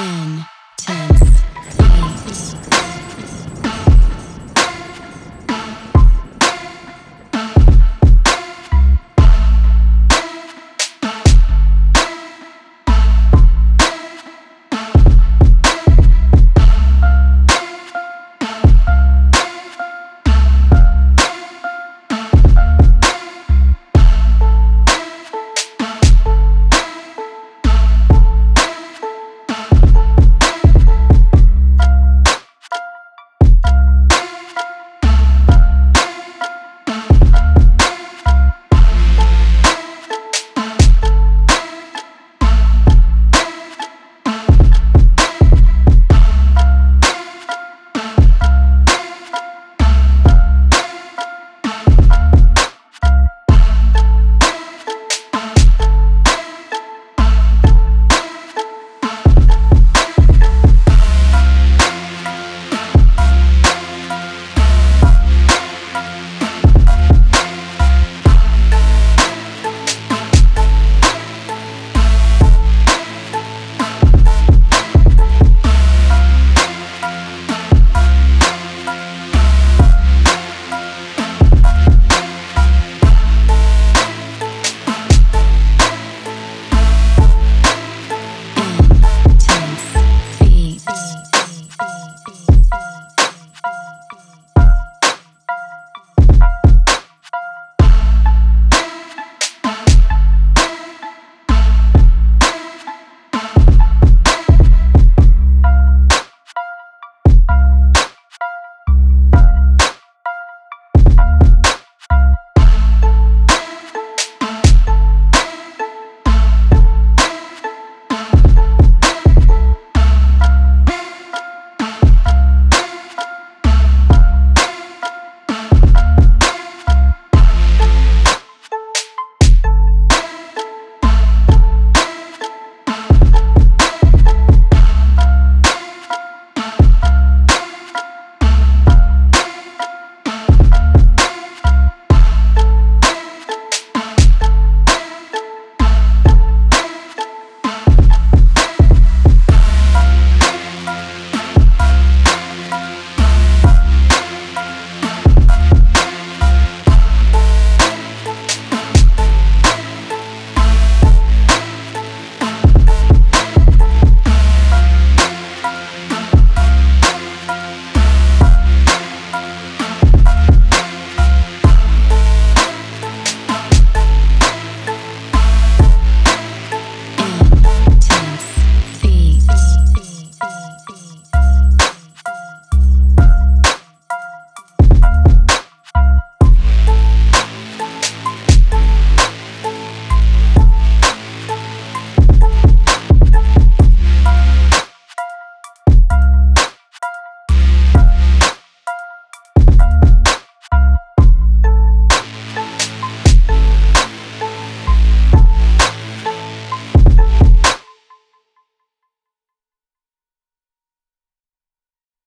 in